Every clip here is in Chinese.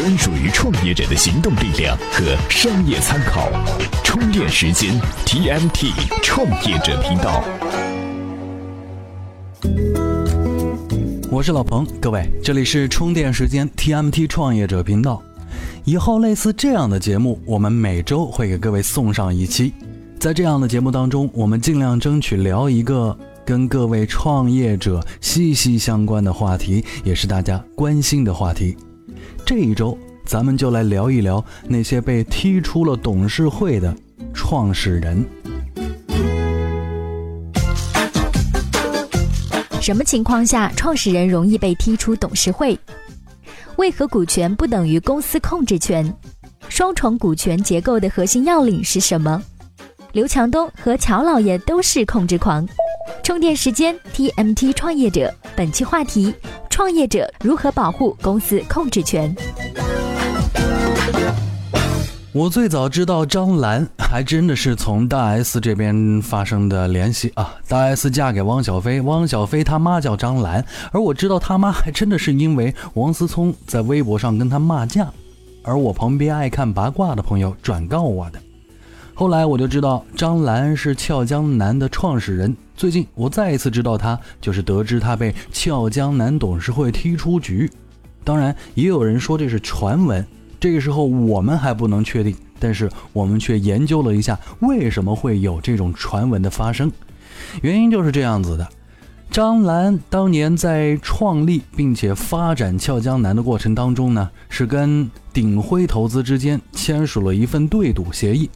专属于创业者的行动力量和商业参考。充电时间 TMT 创业者频道。我是老彭，各位，这里是充电时间 TMT 创业者频道。以后类似这样的节目，我们每周会给各位送上一期。在这样的节目当中，我们尽量争取聊一个跟各位创业者息息相关的话题，也是大家关心的话题。这一周，咱们就来聊一聊那些被踢出了董事会的创始人。什么情况下创始人容易被踢出董事会？为何股权不等于公司控制权？双重股权结构的核心要领是什么？刘强东和乔老爷都是控制狂。充电时间 TMT 创业者本期话题：创业者如何保护公司控制权？我最早知道张兰，还真的是从大 S 这边发生的联系啊。大 S 嫁给汪小菲，汪小菲他妈叫张兰，而我知道他妈还真的是因为王思聪在微博上跟他骂架，而我旁边爱看八卦的朋友转告我的。后来我就知道张兰是俏江南的创始人。最近我再一次知道他，就是得知他被俏江南董事会踢出局。当然，也有人说这是传闻。这个时候我们还不能确定，但是我们却研究了一下为什么会有这种传闻的发生。原因就是这样子的：张兰当年在创立并且发展俏江南的过程当中呢，是跟鼎晖投资之间签署了一份对赌协议。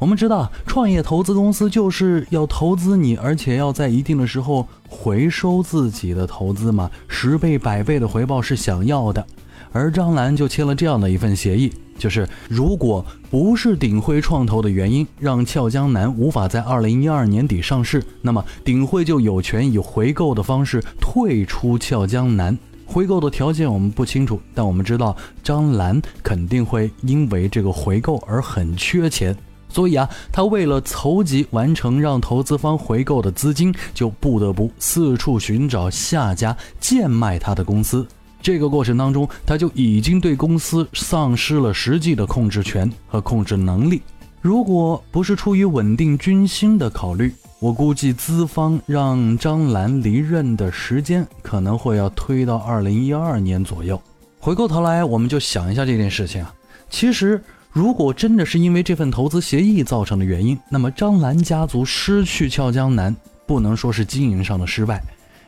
我们知道，创业投资公司就是要投资你，而且要在一定的时候回收自己的投资嘛，十倍、百倍的回报是想要的。而张兰就签了这样的一份协议，就是如果不是鼎晖创投的原因让俏江南无法在二零一二年底上市，那么鼎晖就有权以回购的方式退出俏江南。回购的条件我们不清楚，但我们知道张兰肯定会因为这个回购而很缺钱，所以啊，他为了筹集完成让投资方回购的资金，就不得不四处寻找下家贱卖他的公司。这个过程当中，他就已经对公司丧失了实际的控制权和控制能力。如果不是出于稳定军心的考虑，我估计资方让张兰离任的时间可能会要推到二零一二年左右。回过头来，我们就想一下这件事情啊。其实，如果真的是因为这份投资协议造成的原因，那么张兰家族失去俏江南，不能说是经营上的失败。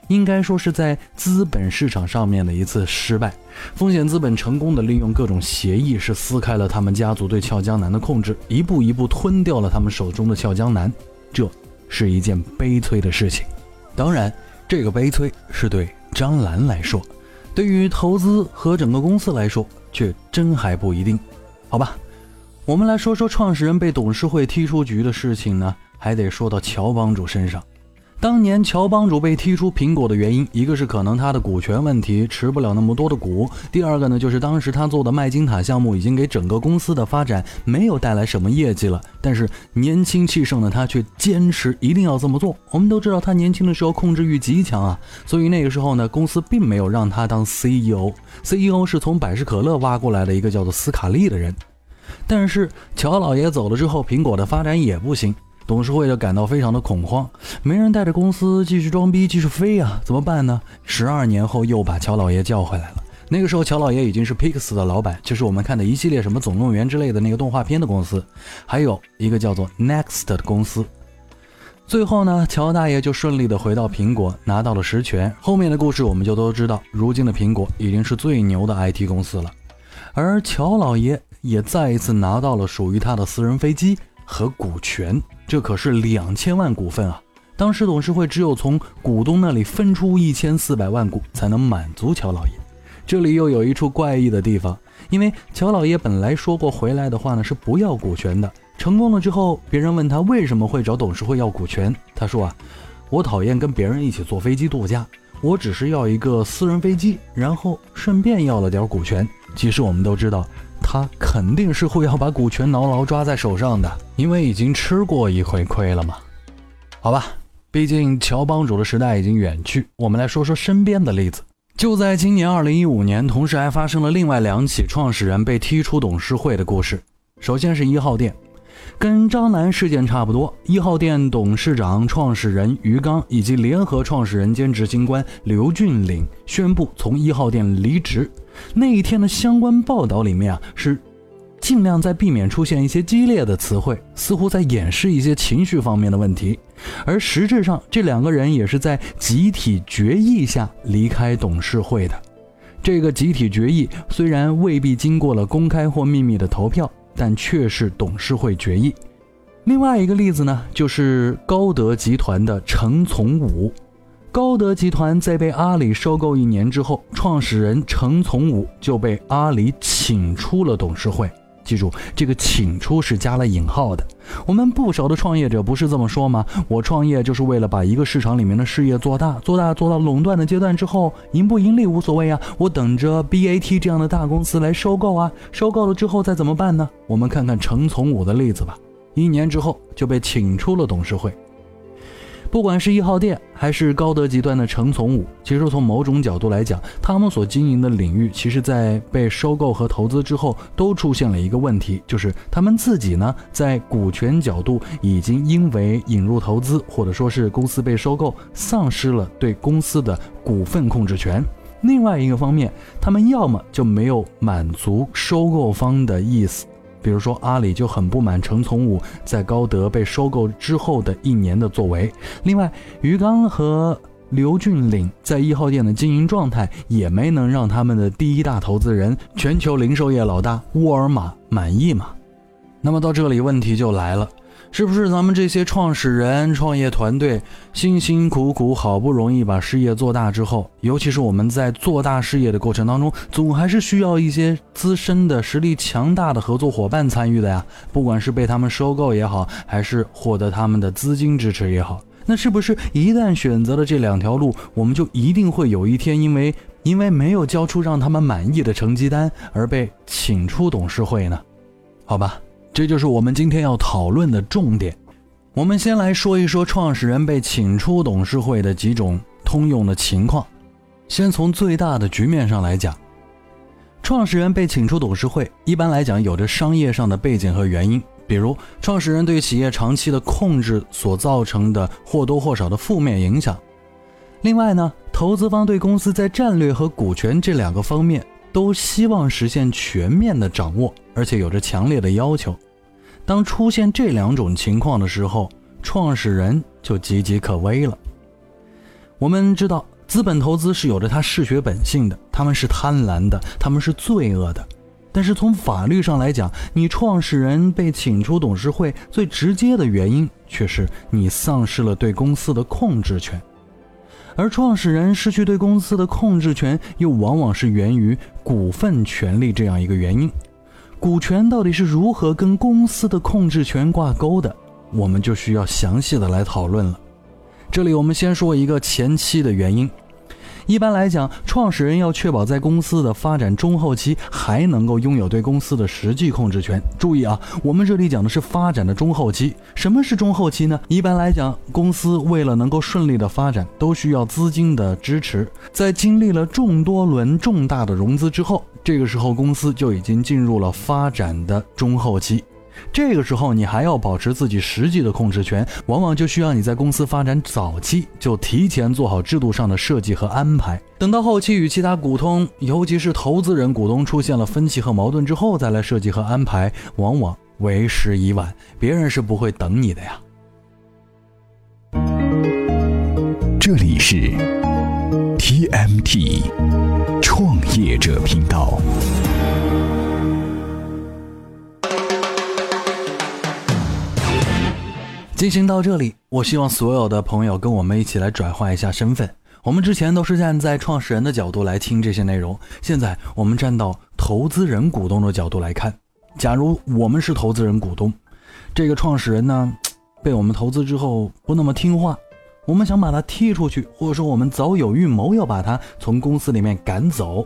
应该说是在资本市场上面的一次失败。风险资本成功的利用各种协议，是撕开了他们家族对俏江南的控制，一步一步吞掉了他们手中的俏江南。这是一件悲催的事情。当然，这个悲催是对张兰来说，对于投资和整个公司来说，却真还不一定。好吧，我们来说说创始人被董事会踢出局的事情呢，还得说到乔帮主身上。当年乔帮主被踢出苹果的原因，一个是可能他的股权问题持不了那么多的股，第二个呢就是当时他做的麦金塔项目已经给整个公司的发展没有带来什么业绩了。但是年轻气盛的他却坚持一定要这么做。我们都知道他年轻的时候控制欲极强啊，所以那个时候呢，公司并没有让他当 CEO，CEO 是从百事可乐挖过来的一个叫做斯卡利的人。但是乔老爷走了之后，苹果的发展也不行。董事会就感到非常的恐慌，没人带着公司继续装逼继续飞啊，怎么办呢？十二年后又把乔老爷叫回来了。那个时候乔老爷已经是 Pix 的老板，就是我们看的一系列什么总动员之类的那个动画片的公司，还有一个叫做 Next 的公司。最后呢，乔大爷就顺利的回到苹果，拿到了实权。后面的故事我们就都知道，如今的苹果已经是最牛的 IT 公司了，而乔老爷也再一次拿到了属于他的私人飞机和股权。这可是两千万股份啊！当时董事会只有从股东那里分出一千四百万股，才能满足乔老爷。这里又有一处怪异的地方，因为乔老爷本来说过回来的话呢是不要股权的。成功了之后，别人问他为什么会找董事会要股权，他说啊，我讨厌跟别人一起坐飞机度假，我只是要一个私人飞机，然后顺便要了点股权。其实我们都知道。他肯定是会要把股权牢牢抓在手上的，因为已经吃过一回亏了嘛。好吧，毕竟乔帮主的时代已经远去，我们来说说身边的例子。就在今年二零一五年，同时还发生了另外两起创始人被踢出董事会的故事。首先是一号店，跟张楠事件差不多，一号店董事长、创始人于刚以及联合创始人兼执行官刘俊岭宣布从一号店离职。那一天的相关报道里面啊，是尽量在避免出现一些激烈的词汇，似乎在掩饰一些情绪方面的问题。而实质上，这两个人也是在集体决议下离开董事会的。这个集体决议虽然未必经过了公开或秘密的投票，但却是董事会决议。另外一个例子呢，就是高德集团的程从武。高德集团在被阿里收购一年之后，创始人程从武就被阿里请出了董事会。记住，这个“请出”是加了引号的。我们不少的创业者不是这么说吗？我创业就是为了把一个市场里面的事业做大，做大做到垄断的阶段之后，盈不盈利无所谓啊，我等着 BAT 这样的大公司来收购啊，收购了之后再怎么办呢？我们看看程从武的例子吧，一年之后就被请出了董事会。不管是一号店还是高德集团的程从武，其实从某种角度来讲，他们所经营的领域，其实在被收购和投资之后，都出现了一个问题，就是他们自己呢，在股权角度已经因为引入投资，或者说是公司被收购，丧失了对公司的股份控制权。另外一个方面，他们要么就没有满足收购方的意思。比如说，阿里就很不满程从武在高德被收购之后的一年的作为。另外，于刚和刘俊岭在一号店的经营状态也没能让他们的第一大投资人、全球零售业老大沃尔玛满意嘛？那么到这里，问题就来了。是不是咱们这些创始人、创业团队辛辛苦苦好不容易把事业做大之后，尤其是我们在做大事业的过程当中，总还是需要一些资深的实力强大的合作伙伴参与的呀？不管是被他们收购也好，还是获得他们的资金支持也好，那是不是一旦选择了这两条路，我们就一定会有一天因为因为没有交出让他们满意的成绩单而被请出董事会呢？好吧。这就是我们今天要讨论的重点。我们先来说一说创始人被请出董事会的几种通用的情况。先从最大的局面上来讲，创始人被请出董事会，一般来讲有着商业上的背景和原因，比如创始人对企业长期的控制所造成的或多或少的负面影响。另外呢，投资方对公司在战略和股权这两个方面。都希望实现全面的掌握，而且有着强烈的要求。当出现这两种情况的时候，创始人就岌岌可危了。我们知道，资本投资是有着它嗜血本性的，他们是贪婪的，他们是罪恶的。但是从法律上来讲，你创始人被请出董事会，最直接的原因却是你丧失了对公司的控制权。而创始人失去对公司的控制权，又往往是源于股份权利这样一个原因。股权到底是如何跟公司的控制权挂钩的，我们就需要详细的来讨论了。这里我们先说一个前期的原因。一般来讲，创始人要确保在公司的发展中后期还能够拥有对公司的实际控制权。注意啊，我们这里讲的是发展的中后期。什么是中后期呢？一般来讲，公司为了能够顺利的发展，都需要资金的支持。在经历了众多轮重大的融资之后，这个时候公司就已经进入了发展的中后期。这个时候，你还要保持自己实际的控制权，往往就需要你在公司发展早期就提前做好制度上的设计和安排。等到后期与其他股东，尤其是投资人股东出现了分歧和矛盾之后，再来设计和安排，往往为时已晚。别人是不会等你的呀。这里是 TMT 创业者频道。进行到这里，我希望所有的朋友跟我们一起来转换一下身份。我们之前都是站在创始人的角度来听这些内容，现在我们站到投资人股东的角度来看。假如我们是投资人股东，这个创始人呢被我们投资之后不那么听话，我们想把他踢出去，或者说我们早有预谋要把他从公司里面赶走，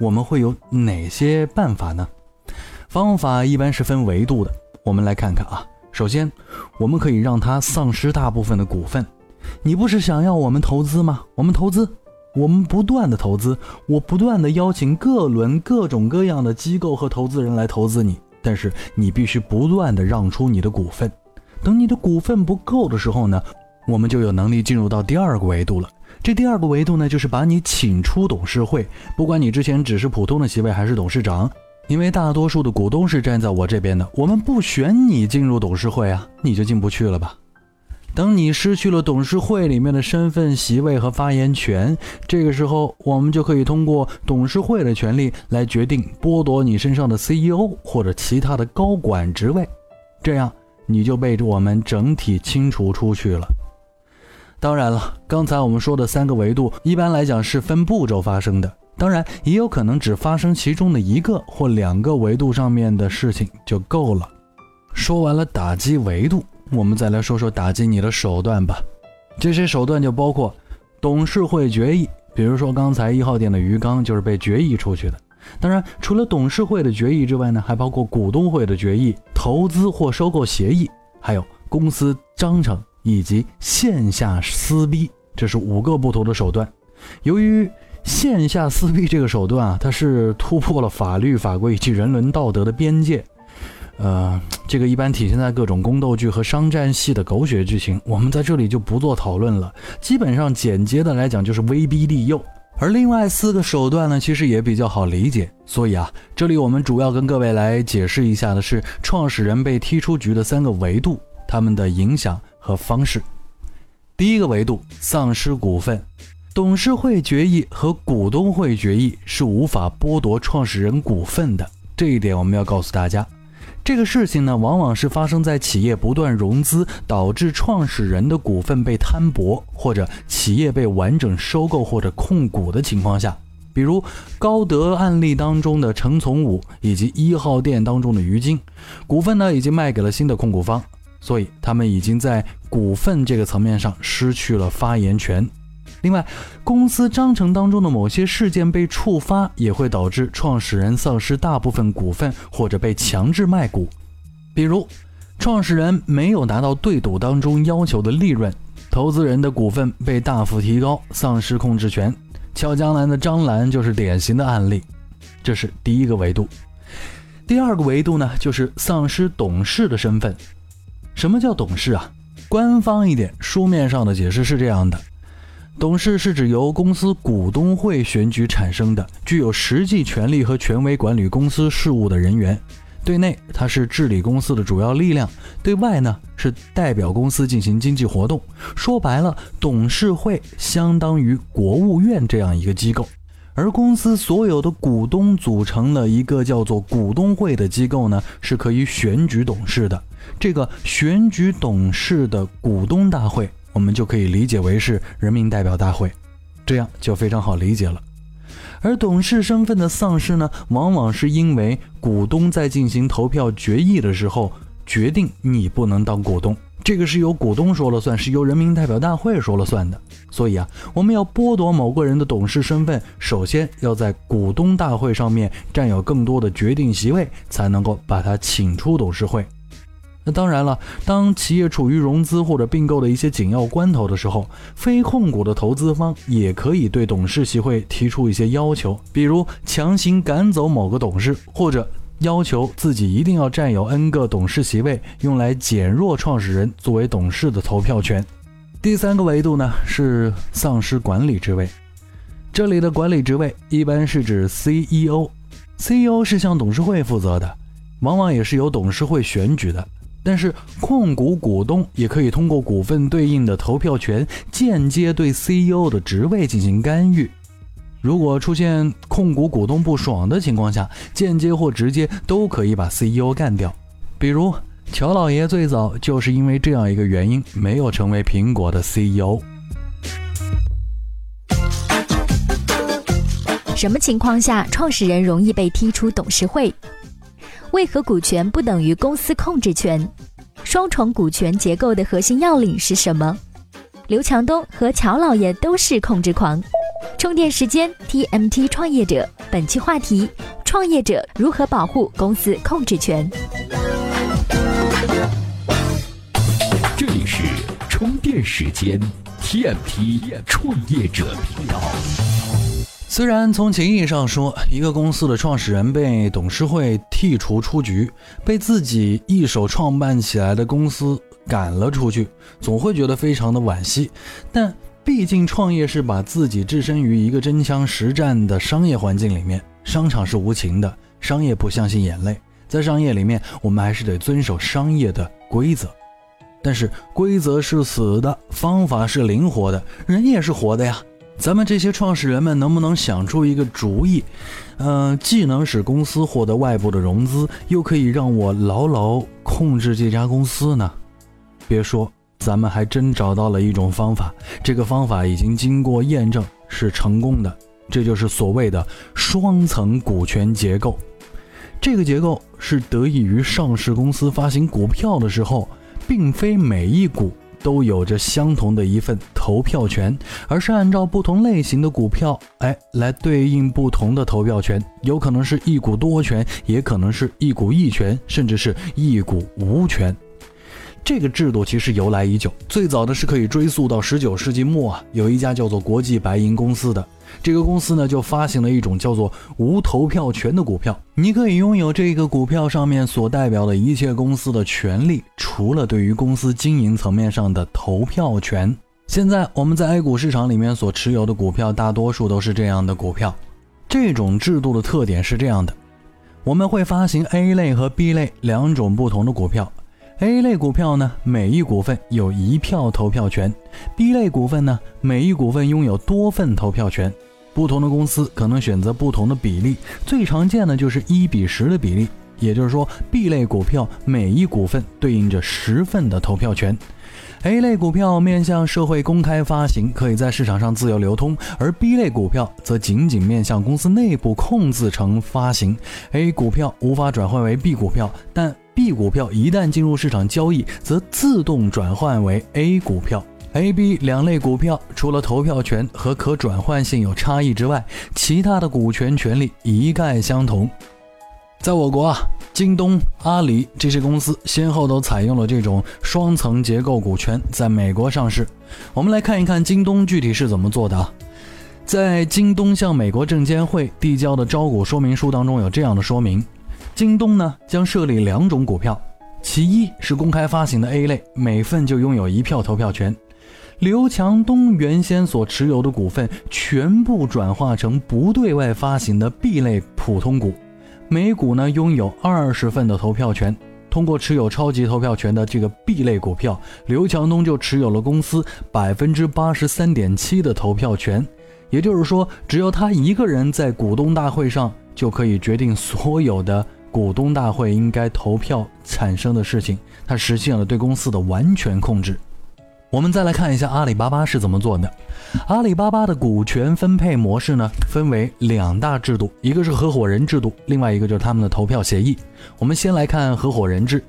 我们会有哪些办法呢？方法一般是分维度的，我们来看看啊。首先，我们可以让他丧失大部分的股份。你不是想要我们投资吗？我们投资，我们不断的投资，我不断的邀请各轮各种各样的机构和投资人来投资你，但是你必须不断的让出你的股份。等你的股份不够的时候呢，我们就有能力进入到第二个维度了。这第二个维度呢，就是把你请出董事会，不管你之前只是普通的席位还是董事长，因为大多数的股东是站在我这边的，我们不选你进入董事会啊，你就进不去了吧。等你失去了董事会里面的身份、席位和发言权，这个时候我们就可以通过董事会的权利来决定剥夺你身上的 CEO 或者其他的高管职位，这样你就被我们整体清除出去了。当然了，刚才我们说的三个维度，一般来讲是分步骤发生的，当然也有可能只发生其中的一个或两个维度上面的事情就够了。说完了打击维度。我们再来说说打击你的手段吧，这些手段就包括董事会决议，比如说刚才一号店的鱼缸就是被决议出去的。当然，除了董事会的决议之外呢，还包括股东会的决议、投资或收购协议，还有公司章程以及线下撕逼，这是五个不同的手段。由于线下撕逼这个手段啊，它是突破了法律法规以及人伦道德的边界。呃，这个一般体现在各种宫斗剧和商战戏的狗血剧情，我们在这里就不做讨论了。基本上简洁的来讲就是威逼利诱，而另外四个手段呢，其实也比较好理解。所以啊，这里我们主要跟各位来解释一下的是创始人被踢出局的三个维度，他们的影响和方式。第一个维度，丧失股份，董事会决议和股东会决议是无法剥夺创始人股份的，这一点我们要告诉大家。这个事情呢，往往是发生在企业不断融资，导致创始人的股份被摊薄，或者企业被完整收购或者控股的情况下。比如高德案例当中的程从武，以及一号店当中的于晶，股份呢已经卖给了新的控股方，所以他们已经在股份这个层面上失去了发言权。另外，公司章程当中的某些事件被触发，也会导致创始人丧失大部分股份，或者被强制卖股。比如，创始人没有达到对赌当中要求的利润，投资人的股份被大幅提高，丧失控制权。俏江南的张兰就是典型的案例。这是第一个维度。第二个维度呢，就是丧失董事的身份。什么叫董事啊？官方一点，书面上的解释是这样的。董事是指由公司股东会选举产生的，具有实际权利和权威管理公司事务的人员。对内，他是治理公司的主要力量；对外呢，是代表公司进行经济活动。说白了，董事会相当于国务院这样一个机构，而公司所有的股东组成了一个叫做股东会的机构呢，是可以选举董事的。这个选举董事的股东大会。我们就可以理解为是人民代表大会，这样就非常好理解了。而董事身份的丧失呢，往往是因为股东在进行投票决议的时候，决定你不能当股东，这个是由股东说了算，是由人民代表大会说了算的。所以啊，我们要剥夺某个人的董事身份，首先要在股东大会上面占有更多的决定席位，才能够把他请出董事会。那当然了，当企业处于融资或者并购的一些紧要关头的时候，非控股的投资方也可以对董事协会提出一些要求，比如强行赶走某个董事，或者要求自己一定要占有 N 个董事席位，用来减弱创始人作为董事的投票权。第三个维度呢是丧失管理职位，这里的管理职位一般是指 CEO，CEO 是向董事会负责的，往往也是由董事会选举的。但是控股股东也可以通过股份对应的投票权，间接对 CEO 的职位进行干预。如果出现控股股东不爽的情况下，间接或直接都可以把 CEO 干掉。比如乔老爷最早就是因为这样一个原因，没有成为苹果的 CEO。什么情况下创始人容易被踢出董事会？为何股权不等于公司控制权？双重股权结构的核心要领是什么？刘强东和乔老爷都是控制狂。充电时间，TMT 创业者。本期话题：创业者如何保护公司控制权？这里是充电时间 TMT 创业者频道。虽然从情义上说，一个公司的创始人被董事会剔除出局，被自己一手创办起来的公司赶了出去，总会觉得非常的惋惜。但毕竟创业是把自己置身于一个真枪实战的商业环境里面，商场是无情的，商业不相信眼泪，在商业里面，我们还是得遵守商业的规则。但是规则是死的，方法是灵活的，人也是活的呀。咱们这些创始人们能不能想出一个主意，嗯，既能使公司获得外部的融资，又可以让我牢牢控制这家公司呢？别说，咱们还真找到了一种方法，这个方法已经经过验证是成功的，这就是所谓的双层股权结构。这个结构是得益于上市公司发行股票的时候，并非每一股。都有着相同的一份投票权，而是按照不同类型的股票，哎，来对应不同的投票权，有可能是一股多权，也可能是一股一权，甚至是一股无权。这个制度其实由来已久，最早的是可以追溯到十九世纪末啊，有一家叫做国际白银公司的。这个公司呢，就发行了一种叫做无投票权的股票。你可以拥有这个股票上面所代表的一切公司的权利，除了对于公司经营层面上的投票权。现在我们在 A 股市场里面所持有的股票，大多数都是这样的股票。这种制度的特点是这样的：我们会发行 A 类和 B 类两种不同的股票。A 类股票呢，每一股份有一票投票权；B 类股份呢，每一股份拥有多份投票权。不同的公司可能选择不同的比例，最常见的就是一比十的比例，也就是说，B 类股票每一股份对应着十份的投票权。A 类股票面向社会公开发行，可以在市场上自由流通；而 B 类股票则仅仅面向公司内部控制层发行。A 股票无法转换为 B 股票，但 B 股票一旦进入市场交易，则自动转换为 A 股票。A、B 两类股票除了投票权和可转换性有差异之外，其他的股权权利一概相同。在我国啊，京东、阿里这些公司先后都采用了这种双层结构股权，在美国上市。我们来看一看京东具体是怎么做的？在京东向美国证监会递交的招股说明书当中有这样的说明。京东呢将设立两种股票，其一是公开发行的 A 类，每份就拥有一票投票权。刘强东原先所持有的股份全部转化成不对外发行的 B 类普通股，每股呢拥有二十份的投票权。通过持有超级投票权的这个 B 类股票，刘强东就持有了公司百分之八十三点七的投票权。也就是说，只要他一个人在股东大会上，就可以决定所有的。股东大会应该投票产生的事情，它实现了对公司的完全控制。我们再来看一下阿里巴巴是怎么做的。阿里巴巴的股权分配模式呢，分为两大制度，一个是合伙人制度，另外一个就是他们的投票协议。我们先来看合伙人制。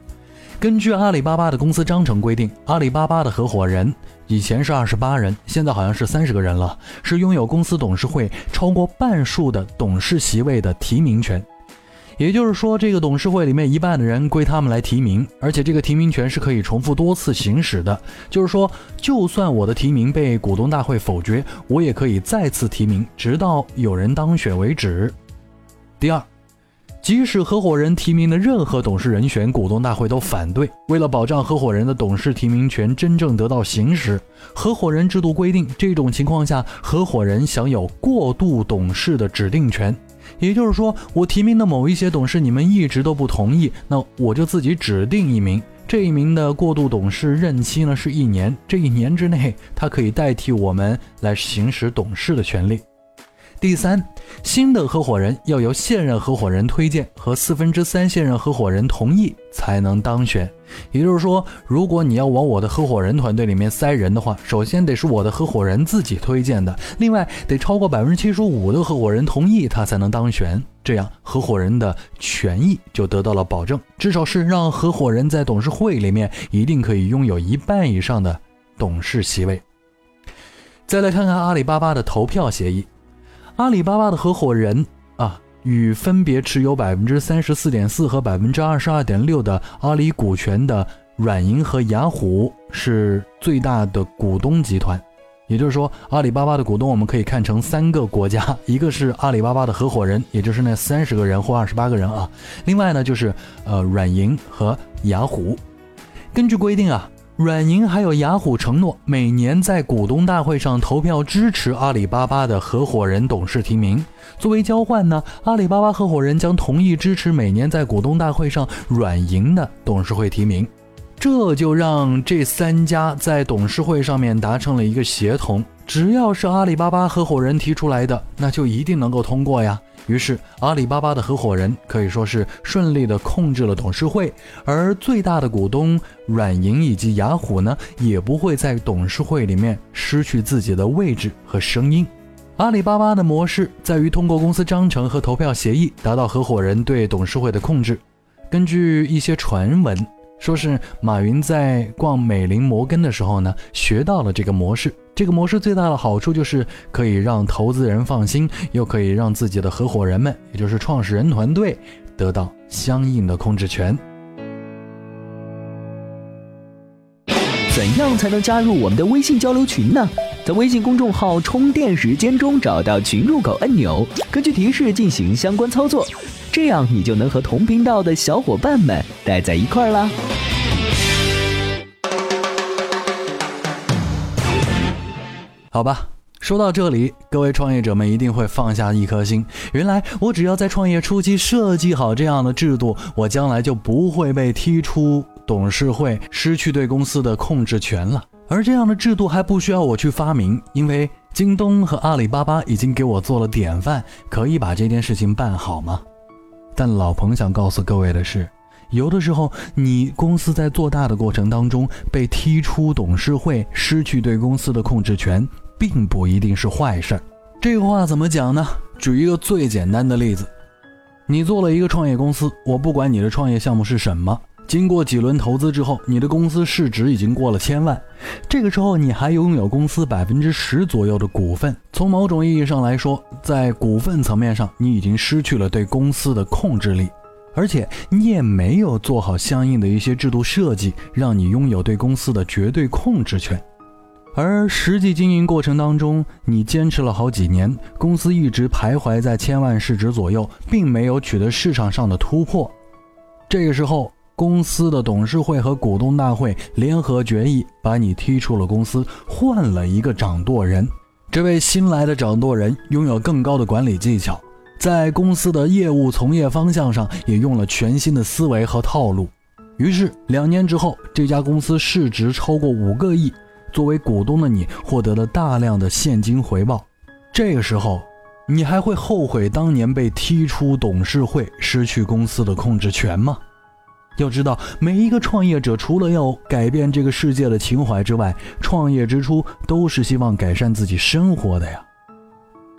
根据阿里巴巴的公司章程规定，阿里巴巴的合伙人以前是二十八人，现在好像是三十个人了，是拥有公司董事会超过半数的董事席位的提名权。也就是说，这个董事会里面一半的人归他们来提名，而且这个提名权是可以重复多次行使的。就是说，就算我的提名被股东大会否决，我也可以再次提名，直到有人当选为止。第二，即使合伙人提名的任何董事人选，股东大会都反对。为了保障合伙人的董事提名权真正得到行使，合伙人制度规定，这种情况下，合伙人享有过渡董事的指定权。也就是说，我提名的某一些董事，你们一直都不同意，那我就自己指定一名，这一名的过渡董事任期呢是一年，这一年之内，他可以代替我们来行使董事的权利。第三，新的合伙人要由现任合伙人推荐和四分之三现任合伙人同意才能当选。也就是说，如果你要往我的合伙人团队里面塞人的话，首先得是我的合伙人自己推荐的，另外得超过百分之七十五的合伙人同意他才能当选。这样，合伙人的权益就得到了保证，至少是让合伙人在董事会里面一定可以拥有一半以上的董事席位。再来看看阿里巴巴的投票协议。阿里巴巴的合伙人啊，与分别持有百分之三十四点四和百分之二十二点六的阿里股权的软银和雅虎是最大的股东集团。也就是说，阿里巴巴的股东我们可以看成三个国家，一个是阿里巴巴的合伙人，也就是那三十个人或二十八个人啊。另外呢，就是呃软银和雅虎。根据规定啊，软银还有雅虎承诺每年在股东大会上投票支持阿里巴巴的合伙人董事提名。作为交换呢，阿里巴巴合伙人将同意支持每年在股东大会上软银的董事会提名。这就让这三家在董事会上面达成了一个协同，只要是阿里巴巴合伙人提出来的，那就一定能够通过呀。于是，阿里巴巴的合伙人可以说是顺利的控制了董事会，而最大的股东软银以及雅虎呢，也不会在董事会里面失去自己的位置和声音。阿里巴巴的模式在于通过公司章程和投票协议，达到合伙人对董事会的控制。根据一些传闻。说是马云在逛美林摩根的时候呢，学到了这个模式。这个模式最大的好处就是可以让投资人放心，又可以让自己的合伙人们，也就是创始人团队，得到相应的控制权。怎样才能加入我们的微信交流群呢？在微信公众号“充电时间”中找到群入口按钮，根据提示进行相关操作。这样你就能和同频道的小伙伴们待在一块儿啦。好吧，说到这里，各位创业者们一定会放下一颗心。原来我只要在创业初期设计好这样的制度，我将来就不会被踢出董事会，失去对公司的控制权了。而这样的制度还不需要我去发明，因为京东和阿里巴巴已经给我做了典范，可以把这件事情办好吗？但老彭想告诉各位的是，有的时候你公司在做大的过程当中被踢出董事会，失去对公司的控制权，并不一定是坏事儿。这个话怎么讲呢？举一个最简单的例子，你做了一个创业公司，我不管你的创业项目是什么，经过几轮投资之后，你的公司市值已经过了千万，这个时候你还拥有公司百分之十左右的股份。从某种意义上来说，在股份层面上，你已经失去了对公司的控制力，而且你也没有做好相应的一些制度设计，让你拥有对公司的绝对控制权。而实际经营过程当中，你坚持了好几年，公司一直徘徊在千万市值左右，并没有取得市场上的突破。这个时候，公司的董事会和股东大会联合决议，把你踢出了公司，换了一个掌舵人。这位新来的掌舵人拥有更高的管理技巧，在公司的业务从业方向上也用了全新的思维和套路。于是两年之后，这家公司市值超过五个亿，作为股东的你获得了大量的现金回报。这个时候，你还会后悔当年被踢出董事会，失去公司的控制权吗？要知道，每一个创业者除了要改变这个世界的情怀之外，创业之初都是希望改善自己生活的呀。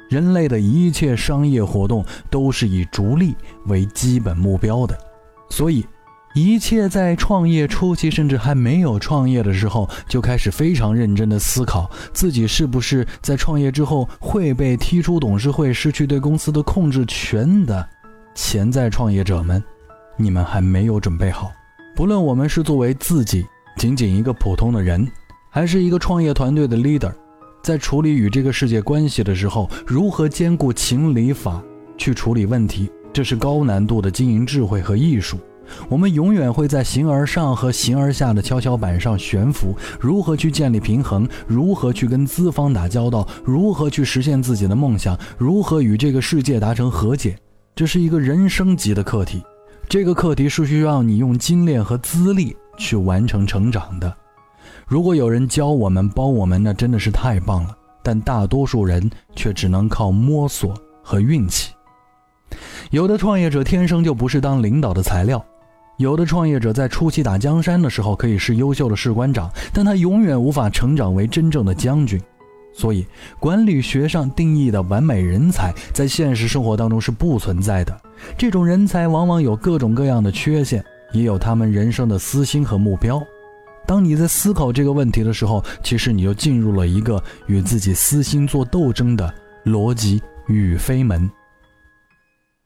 人类的一切商业活动都是以逐利为基本目标的，所以，一切在创业初期，甚至还没有创业的时候，就开始非常认真的思考自己是不是在创业之后会被踢出董事会，失去对公司的控制权的潜在创业者们。你们还没有准备好。不论我们是作为自己仅仅一个普通的人，还是一个创业团队的 leader，在处理与这个世界关系的时候，如何兼顾情理法去处理问题，这是高难度的经营智慧和艺术。我们永远会在形而上和形而下的跷跷板上悬浮。如何去建立平衡？如何去跟资方打交道？如何去实现自己的梦想？如何与这个世界达成和解？这是一个人生级的课题。这个课题是需要你用精炼和资历去完成成长的。如果有人教我们、帮我们，那真的是太棒了。但大多数人却只能靠摸索和运气。有的创业者天生就不是当领导的材料，有的创业者在初期打江山的时候可以是优秀的士官长，但他永远无法成长为真正的将军。所以，管理学上定义的完美人才，在现实生活当中是不存在的。这种人才往往有各种各样的缺陷，也有他们人生的私心和目标。当你在思考这个问题的时候，其实你就进入了一个与自己私心做斗争的逻辑与非门。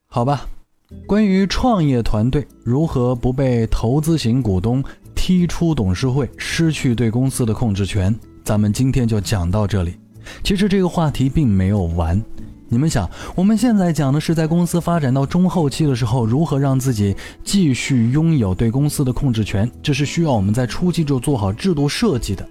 好吧，关于创业团队如何不被投资型股东踢出董事会，失去对公司的控制权。咱们今天就讲到这里。其实这个话题并没有完。你们想，我们现在讲的是在公司发展到中后期的时候，如何让自己继续拥有对公司的控制权，这是需要我们在初期就做好制度设计的。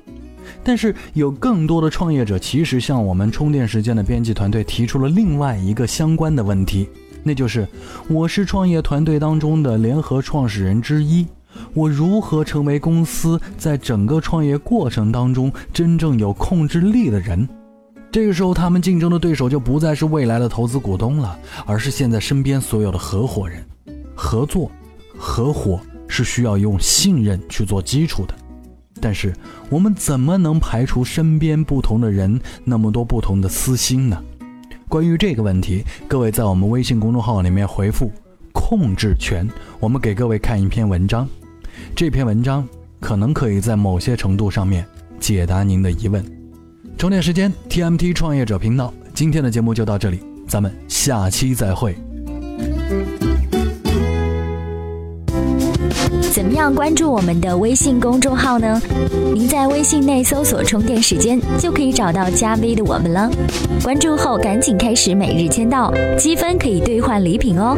但是有更多的创业者其实向我们充电时间的编辑团队提出了另外一个相关的问题，那就是我是创业团队当中的联合创始人之一，我如何成为公司在整个创业过程当中真正有控制力的人？这个时候，他们竞争的对手就不再是未来的投资股东了，而是现在身边所有的合伙人。合作、合伙是需要用信任去做基础的。但是，我们怎么能排除身边不同的人那么多不同的私心呢？关于这个问题，各位在我们微信公众号里面回复“控制权”，我们给各位看一篇文章。这篇文章可能可以在某些程度上面解答您的疑问。充电时间，TMT 创业者频道，今天的节目就到这里，咱们下期再会。怎么样关注我们的微信公众号呢？您在微信内搜索“充电时间”就可以找到加 V 的我们了。关注后赶紧开始每日签到，积分可以兑换礼品哦。